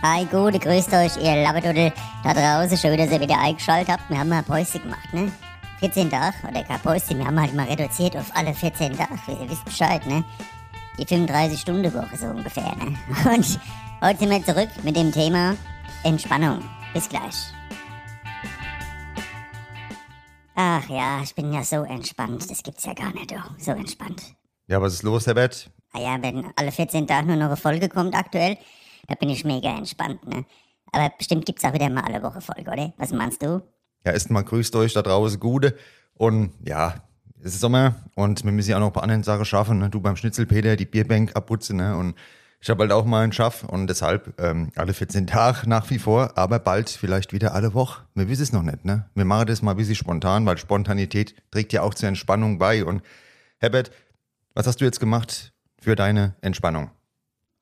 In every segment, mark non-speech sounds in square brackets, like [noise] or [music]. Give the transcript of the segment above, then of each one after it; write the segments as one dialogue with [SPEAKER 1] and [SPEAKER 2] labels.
[SPEAKER 1] Hi, gute, grüßt euch, ihr Labberdudel da draußen. Schön, dass ihr wieder eingeschaltet habt. Wir haben mal Päuschen gemacht, ne? 14 Tage, oder kein Päuschen, wir haben halt mal reduziert auf alle 14 Tage. Ihr wisst Bescheid, ne? Die 35-Stunden-Woche so ungefähr, ne? [laughs] Und heute sind wir zurück mit dem Thema Entspannung. Bis gleich. Ach ja, ich bin ja so entspannt. Das gibt's ja gar nicht, oh. So entspannt.
[SPEAKER 2] Ja, was ist los, Herbert?
[SPEAKER 1] Ah ja, wenn alle 14 Tage nur noch eine Folge kommt aktuell, da bin ich mega entspannt, ne? Aber bestimmt gibt's auch wieder mal alle Woche Folge, oder? Was meinst du?
[SPEAKER 2] Ja, erstmal grüßt euch da draußen Gute. Und ja, es ist Sommer und wir müssen ja auch noch ein paar andere Sachen schaffen. Ne? Du beim Schnitzelpeter, die Bierbank abputzen. Ne? Und ich habe halt auch mal einen Schaff und deshalb ähm, alle 14 Tage nach wie vor, aber bald vielleicht wieder alle Woche. Wir wissen es noch nicht. Ne? Wir machen das mal ein bisschen spontan, weil Spontanität trägt ja auch zur Entspannung bei. Und Herbert, was hast du jetzt gemacht für deine Entspannung?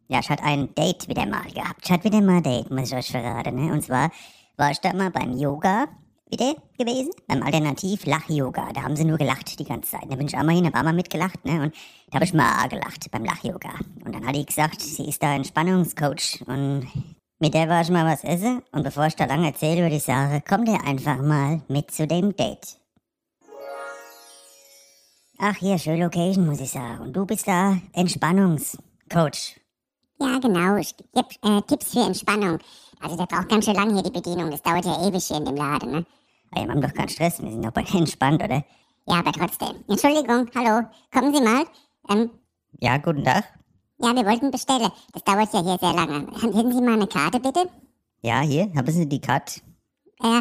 [SPEAKER 1] Ja, ich hatte ein Date wieder mal gehabt. Ich hatte wieder mal ein Date, muss ich euch verraten. Ne? Und zwar war ich da mal beim Yoga wieder gewesen, beim Alternativ-Lach-Yoga. Da haben sie nur gelacht die ganze Zeit. Da bin ich einmal hin, hab einmal mitgelacht, ne? Und da habe ich mal gelacht beim Lach-Yoga. Und dann hat die gesagt, sie ist da Entspannungscoach und mit der war ich mal was essen. Und bevor ich da lange erzähle über die Sache, kommt ihr einfach mal mit zu dem Date. Ach, hier, schöne Location, muss ich sagen. Und du bist da Entspannungscoach.
[SPEAKER 3] Ja, genau. Ich gebe äh, Tipps für Entspannung. Also der braucht ganz schön lange hier die Bedienung. Das dauert ja ewig hier in dem Laden, ne?
[SPEAKER 1] Ey, wir haben doch keinen Stress, wir sind doch bei [laughs] entspannt, oder?
[SPEAKER 3] Ja, aber trotzdem. Entschuldigung, hallo. Kommen Sie mal. Ähm,
[SPEAKER 1] Ja, guten Tag.
[SPEAKER 3] ja, wir wollten bestellen. Das dauert ja hier sehr lange. Hätten Sie mal eine Karte, bitte?
[SPEAKER 1] Ja, hier, haben Sie die Karte?
[SPEAKER 3] Ja,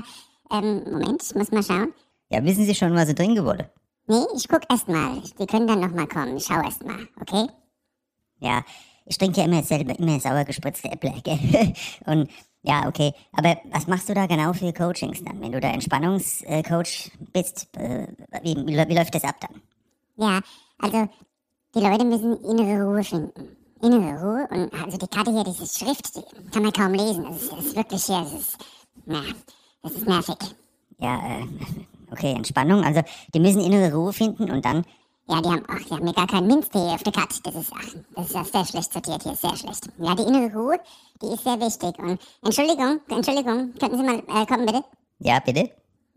[SPEAKER 3] ähm, Moment, ich muss mal schauen.
[SPEAKER 1] Ja, wissen Sie schon, was Sie trinken wollen?
[SPEAKER 3] Nee, ich guck erst mal. Die können dann noch mal kommen. Ich schau erst mal, okay?
[SPEAKER 1] Ja, ich trinke ja immer selber, immer sauer gespritzte Äpfel, [laughs] gell? Und ja, okay. Aber was machst du da genau für Coachings dann? Wenn du da Entspannungscoach bist, wie, wie läuft das ab dann?
[SPEAKER 3] Ja, also die Leute müssen innere Ruhe finden. Innere Ruhe und also die Karte hier, diese Schrift, die kann man kaum lesen. Das ist, das ist wirklich hier, das ist, na, das ist nervig.
[SPEAKER 1] Ja, äh, okay, Entspannung. Also, die müssen innere Ruhe finden und dann,
[SPEAKER 3] Ja, die haben, ach, die haben mir gar keinen Minztee auf der Karte. Das ist, ach, das ist ja sehr schlecht sortiert hier, sehr schlecht. Ja, die innere Ruhe, die ist sehr wichtig. Und Entschuldigung, Entschuldigung, könnten Sie mal äh, kommen, bitte?
[SPEAKER 1] ja, bitte?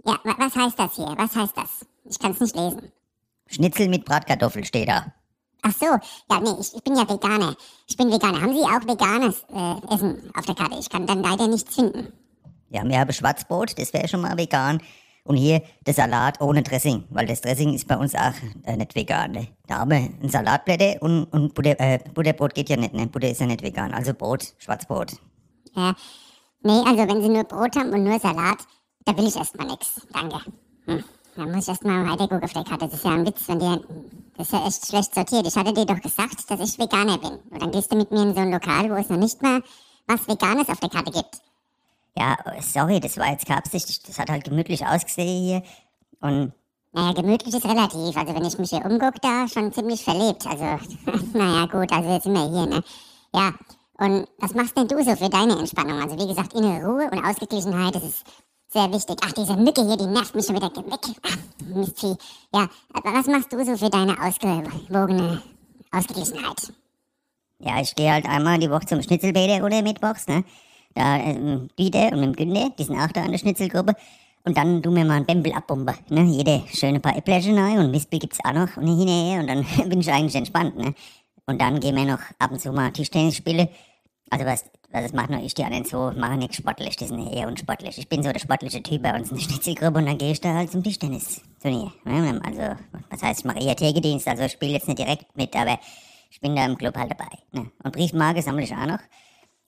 [SPEAKER 3] Ja, wa was heißt das hier? Was heißt das? Ich kann es nicht lesen.
[SPEAKER 1] Schnitzel mit Bratkartoffel steht da.
[SPEAKER 3] Ach so, ja, nee, ich, ich bin ja Veganer. Ich bin Veganer. Haben Sie auch veganes äh, Essen auf der Karte? Ich kann dann leider nichts finden.
[SPEAKER 1] Ja, wir haben Schwarzbrot, das wäre schon mal vegan. Und hier der Salat ohne Dressing, weil das Dressing ist bei uns auch äh, nicht vegan. Ne? Da haben wir ein Salatblätter und, und Butter, äh, Butterbrot geht ja nicht, ne? Butter ist ja nicht vegan. Also Brot, Schwarzbrot.
[SPEAKER 3] Ja, nee, also wenn Sie nur Brot haben und nur Salat, da will ich erstmal nix. Danke. Hm. Da muss ich erstmal weiter gucken auf der Karte. Das ist ja ein Witz, wenn dir. Das ist ja echt schlecht sortiert. Ich hatte dir doch gesagt, dass ich Veganer bin. Und dann gehst du mit mir in so ein Lokal, wo es noch nicht mal was Veganes auf der Karte gibt.
[SPEAKER 1] Ja, sorry, das war jetzt keine Absicht. Das hat halt gemütlich ausgesehen hier. Und
[SPEAKER 3] Naja, gemütlich ist relativ. Also wenn ich mich hier umgucke, da schon ziemlich verlebt. Also, [laughs] naja, gut, also jetzt sind wir hier, ne? Ja, und was machst denn du so für deine Entspannung? Also wie gesagt, innere Ruhe und Ausgeglichenheit, das ist sehr wichtig. Ach, diese Mücke hier, die nervt mich schon wieder weg. Ach, Mistvieh. Ja, aber was machst du so für deine ausgewogene Ausgeglichenheit?
[SPEAKER 1] ja, ich gehe halt einmal die Woche zum Schnitzelbäder oder mittwochs, ne? Da, ähm, Dieter und dem Günther, die sind auch da in der Schnitzelgruppe. Und dann tun wir mal einen Bembel abbomben, ne? Jede schöne paar Äppelchen rein und Mispel gibt's auch noch ne, hinterher und dann [laughs] bin ich eigentlich entspannt, ne? Und dann gehen wir noch ab und zu mal Tischtennis spielen. Also was, was das macht nur ich, die anderen so machen nichts sportlich, die sind eher unsportlich. Ich bin so der sportliche Typ bei uns in der Schnitzelgruppe und dann gehe ich da halt zum Tischtennis-Turnier. Ne? Also, was heißt, ich mache eher Tägedienst, also spiele jetzt nicht direkt mit, aber ich bin da im Club halt dabei. Ne? Und Briefmarke sammle ich auch noch.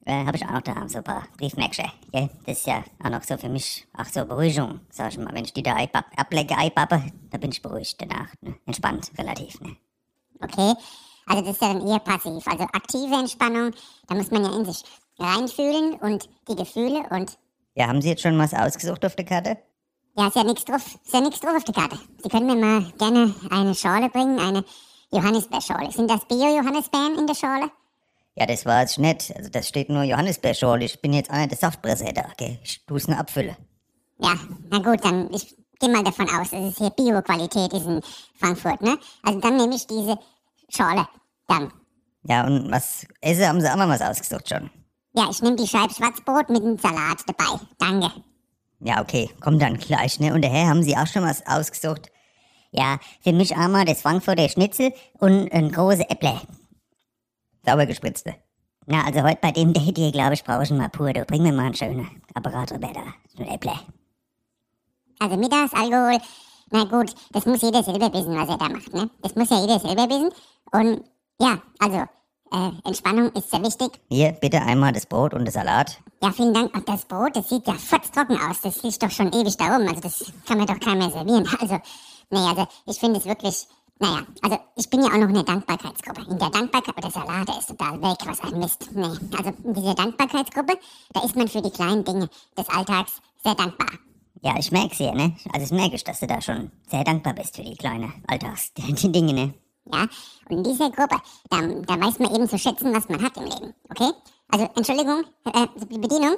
[SPEAKER 1] Äh, habe ich auch noch da, so ein paar Briefmerksche. Gell? Das ist ja auch noch so für mich, auch so Beruhigung, sag ich mal. Wenn ich die da ablecke, einpappe, da bin ich beruhigt danach. Ne? Entspannt, relativ. Ne?
[SPEAKER 3] Okay? Also das ist ja dann eher passiv. Also aktive Entspannung, da muss man ja in sich reinfühlen und die Gefühle und
[SPEAKER 1] Ja, haben Sie jetzt schon was ausgesucht auf der Karte?
[SPEAKER 3] Ja, ist ja nichts drauf. Ist ja nichts drauf auf der Karte. Sie können mir mal gerne eine Schorle bringen, eine Johannisbeerschorle. Sind das Bio-Johannisbeeren in der Schorle?
[SPEAKER 1] Ja, das war jetzt nicht. Also das steht nur Johannisbeerschorle. Ich bin jetzt einer der Saftpresser da, gell? Ich tu's nur abfüllen.
[SPEAKER 3] Ja, na gut, dann ich gehe mal davon aus, dass es hier Bio-Qualität ist in Frankfurt, ne? Also dann nehme ich diese Schorle. Dann.
[SPEAKER 1] Ja, und was Essen haben Sie auch mal was ausgesucht schon?
[SPEAKER 3] Ja, ich nehme die Scheibe Schwarzbrot mit dem Salat dabei. Danke.
[SPEAKER 1] Ja, okay, komm dann gleich, ne? Und daher haben Sie auch schon was ausgesucht. Ja, für mich einmal das Frankfurter Schnitzel und ein große Äpple. Sauber gespritzte. Na, also heute bei dem Date hier, glaube ich, brauche ich mal pur. Du bring mir mal einen schönen Apparat rüber da. So ein Äpple.
[SPEAKER 3] Also Mittagsalkohol, na gut, das muss jeder selber wissen, was er da macht, ne? Das muss ja jeder selber wissen. Und ja, also, äh, Entspannung ist sehr wichtig.
[SPEAKER 1] Hier, bitte einmal das Brot und das Salat.
[SPEAKER 3] Ja, vielen Dank. Und das Brot, das sieht ja futztrocken aus. Das liegt doch schon ewig da oben. Also das kann mir doch keiner mehr servieren. [laughs] Also, nee, also ich finde es wirklich, naja, also ich bin ja auch noch in der Dankbarkeitsgruppe. In der Dankbarkeit, oh, der Salat, der ist total weg, was ein Mist. Nee, also in dieser Dankbarkeitsgruppe, da ist man für die kleinen Dinge des Alltags sehr dankbar.
[SPEAKER 1] Ja, ich merk's hier, ne? Also ich merke, dass du da schon sehr dankbar bist für die kleinen Alltagsdinge, [laughs] ne?
[SPEAKER 3] Ja, und in dieser Gruppe, da, da weiß man eben zu schätzen, was man hat im Leben, okay? Also, Entschuldigung, äh, die Bedienung?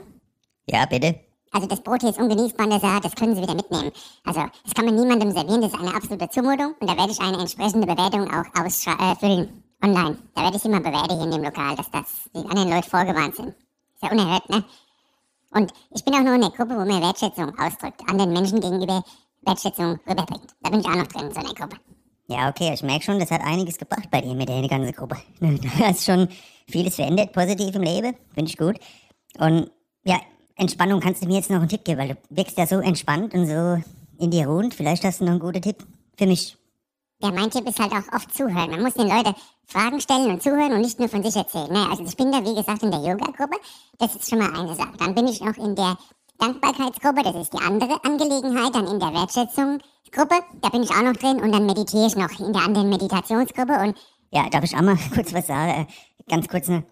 [SPEAKER 1] Ja, bitte.
[SPEAKER 3] Also das Brot hier ist ungenießbar und der Salat, das können Sie wieder mitnehmen. Also das kann man niemandem servieren, das ist eine absolute Zumutung und da werde ich eine entsprechende Bewertung auch ausfüllen. Äh, online. Da werde ich Sie mal bewerten hier in dem Lokal, dass das die anderen Leute vorgewarnt sind. Ist ja unerhört, ne? Und ich bin auch noch in der Gruppe, wo man Wertschätzung ausdrückt, anderen Menschen gegenüber Wertschätzung rüberbringt. Da bin ich auch noch drin, in so einer Gruppe.
[SPEAKER 1] Ja, okay, ich merke schon, das hat einiges gebracht bei dir mit der ganzen Gruppe. [laughs] Da hast schon vieles verändert, positiv im Leben, finde ich gut. Und ja, Entspannung kannst du mir jetzt noch einen Tipp geben, weil du wirkst ja so entspannt und so in dir ruhend. Vielleicht hast du noch einen guten Tipp für mich.
[SPEAKER 3] Ja, mein Tipp ist halt auch oft zuhören. Man muss den Leuten Fragen stellen und zuhören und nicht nur von sich erzählen. Naja, also ich bin da, wie gesagt, in der Yoga-Gruppe. Das ist schon mal eine Sache. Dann bin ich noch in der Dankbarkeitsgruppe. Das ist die andere Angelegenheit. Dann in der Wertschätzungsgruppe. Da bin ich auch noch drin. Und dann meditiere ich noch in der anderen Meditationsgruppe. Und
[SPEAKER 1] ja, darf ich auch mal [laughs] kurz was sagen? Äh, ganz kurz, ne?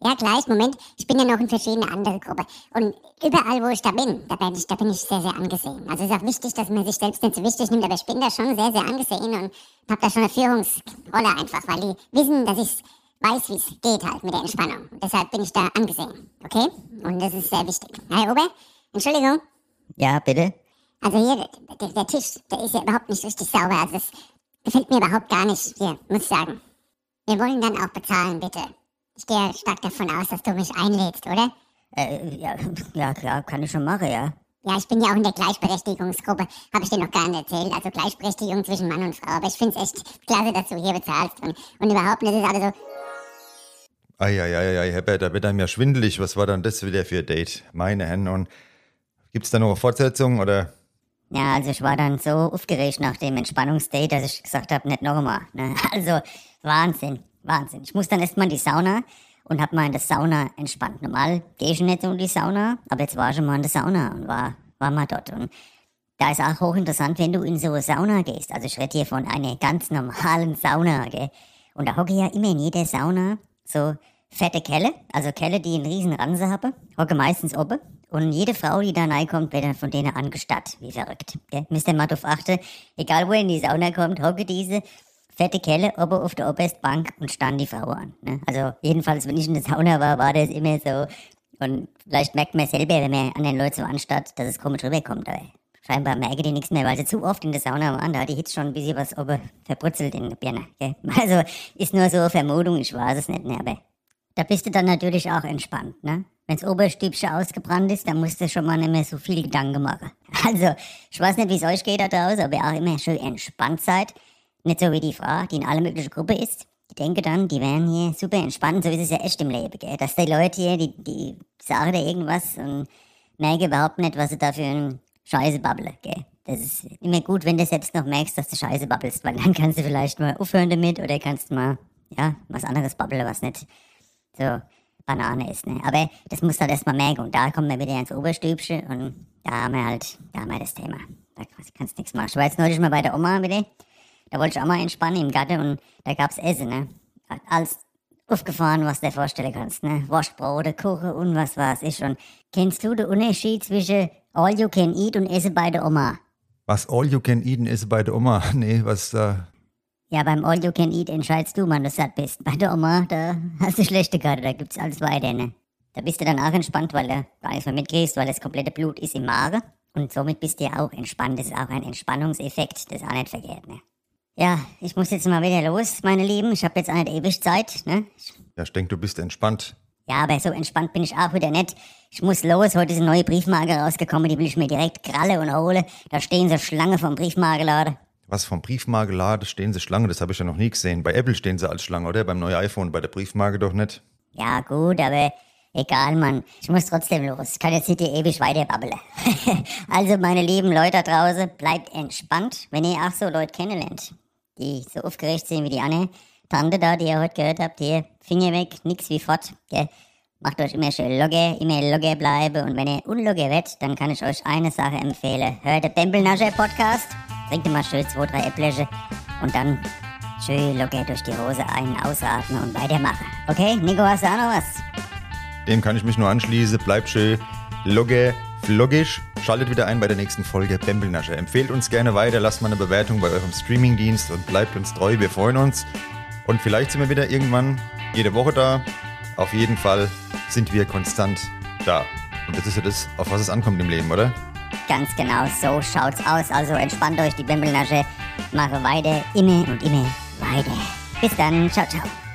[SPEAKER 3] Ja, gleich, Moment. Ich bin ja noch in verschiedene andere Gruppen. Und überall, wo ich da bin, da bin ich, da bin ich sehr, sehr angesehen. Also es ist auch wichtig, dass man sich selbst nicht so wichtig nimmt, aber ich bin da schon sehr, sehr angesehen und habe da schon eine Führungsrolle einfach, weil die wissen, dass ich weiß, wie es geht halt mit der Entspannung. Und deshalb bin ich da angesehen. Okay? Und das ist sehr wichtig. Herr Ober, Entschuldigung.
[SPEAKER 1] Ja, bitte?
[SPEAKER 3] Also hier, der, der Tisch, der ist ja überhaupt nicht richtig sauber. Also das gefällt mir überhaupt gar nicht. Hier, muss ich sagen. Wir wollen dann auch bezahlen, bitte. Ich gehe stark davon aus, dass du mich einlädst, oder?
[SPEAKER 1] Äh, ja, ja, klar, kann ich schon machen, ja.
[SPEAKER 3] Ja, ich bin ja auch in der Gleichberechtigungsgruppe. Habe ich dir noch gar nicht erzählt. Also Gleichberechtigung zwischen Mann und Frau. Aber ich finde es echt klasse, dass du hier bezahlst. Und, und überhaupt nicht, das ist alles so.
[SPEAKER 2] Eieieiei, Herbert, da wird einem ja schwindelig. Was war dann das wieder für ein Date? Meine Herren. Und gibt's da noch eine Fortsetzung oder?
[SPEAKER 1] Ja, also ich war dann so aufgeregt nach dem Entspannungsdate, dass ich gesagt habe, nicht nochmal. Ne? [laughs] Also Wahnsinn. Wahnsinn. Ich muss dann erstmal in die Sauna und hab mal in der Sauna entspannt. Normal gehe ich nicht in die Sauna, aber jetzt war ich schon mal in der Sauna und war, war mal dort. Und da ist auch hochinteressant, wenn du in so eine Sauna gehst. Also ich rede hier von einer ganz normalen Sauna, gell. Und da hocke ja immer in jeder Sauna so fette Kelle, also Kelle, die einen riesen Ranse haben, hocke meistens oben. Und jede Frau, die da reinkommt, wird dann von denen angestattet, wie verrückt. Gell? Müsst ihr mal drauf achten, egal wo ihr in die Sauna kommt, hocke diese fette Kelle oben auf der obersten Bank und stand die Frau an. Ne? Also jedenfalls, wenn ich in der Sauna war, war das immer so. Und vielleicht merkt man selber, wenn man an den Leuten so anstatt, dass es komisch rüberkommt. Aber scheinbar merke die nichts mehr, weil sie zu oft in der Sauna waren. Da hat die Hitze schon ein bisschen was oben verbrutzelt in der Birne. Okay? [laughs] Also ist nur so eine Vermutung, ich weiß es nicht mehr. Aber da bist du dann natürlich auch entspannt. Ne? Wenn das Oberstübchen ausgebrannt ist, dann musst du schon mal nicht mehr so viel Gedanken machen. [laughs] Also, ich weiß nicht, wie es euch geht da draußen, aber ihr auch immer schön entspannt seid. Nicht so wie die Frau, die in alle möglichen Gruppe ist. Ich denke dann, die wären hier super entspannt, so ist es ja echt im Leben, gell? Dass die Leute hier, die, die sagen da irgendwas und merken überhaupt nicht, was sie da für ein Scheiße babbeln, gell? Das ist immer gut, wenn du selbst noch merkst, dass du Scheiße babbelst, weil dann kannst du vielleicht mal aufhören damit oder kannst mal, ja, was anderes babbeln, was nicht so Banane ist, ne? Aber das musst du halt erstmal merken und da kommen wir wieder ins Oberstübchen und da haben wir halt, da haben wir das Thema. Da kannst du nichts machen. Ich war jetzt neulich mal bei der Oma wieder da wollte ich auch mal entspannen im Garten und da gab's Essen, ne? Alles aufgefahren, was du dir vorstellen kannst, ne? Wurstbrote, Kuchen und was weiß ich. Und kennst du den Unterschied zwischen All You Can Eat und Essen bei der Oma?
[SPEAKER 2] Was All You Can Eat und Essen bei der Oma? [laughs] Nee, was da?
[SPEAKER 1] Ja, beim All You Can Eat entscheidest du, wann du satt bist. Bei der Oma, da hast du schlechte Karte, da gibt's alles weiter, ne? Da bist du dann auch entspannt, weil du gar nichts mehr mitkriegst, weil das komplette Blut ist im Magen. Und somit bist du ja auch entspannt. Das ist auch ein Entspannungseffekt, das ist auch nicht verkehrt, ne? Ja, ich muss jetzt mal wieder los, meine Lieben. Ich habe jetzt eine ewig Zeit, ne?
[SPEAKER 2] Ja, ich denke, du bist entspannt.
[SPEAKER 1] Ja, aber so entspannt bin ich auch wieder nicht. Ich muss los, heute ist eine neue Briefmarke rausgekommen, die will ich mir direkt kralle und holen. Da stehen so Schlange vom Briefmarkenladen.
[SPEAKER 2] Was vom Briefmarkenladen stehen sie Schlange, das habe ich ja noch nie gesehen. Bei Apple stehen sie als Schlange, oder? Beim neuen iPhone, bei der Briefmarke doch nicht.
[SPEAKER 1] Ja, gut, aber egal, Mann. Ich muss trotzdem los. Ich kann jetzt nicht hier ewig weiter babbeln. [laughs] also, meine lieben Leute da draußen, bleibt entspannt, wenn ihr auch so Leute kennenlernt, die so aufgeregt sind wie die Anne. Tante da, die ihr heute gehört habt, hier, Finger weg, nix wie fort, gell? Macht euch immer schön logge, immer logge bleiben und wenn ihr unlogge werdet, dann kann ich euch eine Sache empfehlen. Hört den Bembelnascher Podcast, trinkt mal schön zwei, drei Äppleche und dann schön logge durch die Hose ein, ausatmen und weitermachen. Okay, Nico, hast du auch noch was?
[SPEAKER 2] Dem kann ich mich nur anschließen. Bleibt schön logge, floggisch. Schaltet wieder ein bei der nächsten Folge Bembelnascher. Empfehlt uns gerne weiter, lasst mal eine Bewertung bei eurem Streamingdienst und bleibt uns treu. Wir freuen uns. Und vielleicht sind wir wieder irgendwann jede Woche da. Auf jeden Fall sind wir konstant da. Und das ist ja das, auf was es ankommt im Leben, oder?
[SPEAKER 1] Ganz genau, so schaut's aus. Also entspannt euch die Bembelnasche. Mache weiter, immer und immer weiter. Bis dann, ciao, ciao.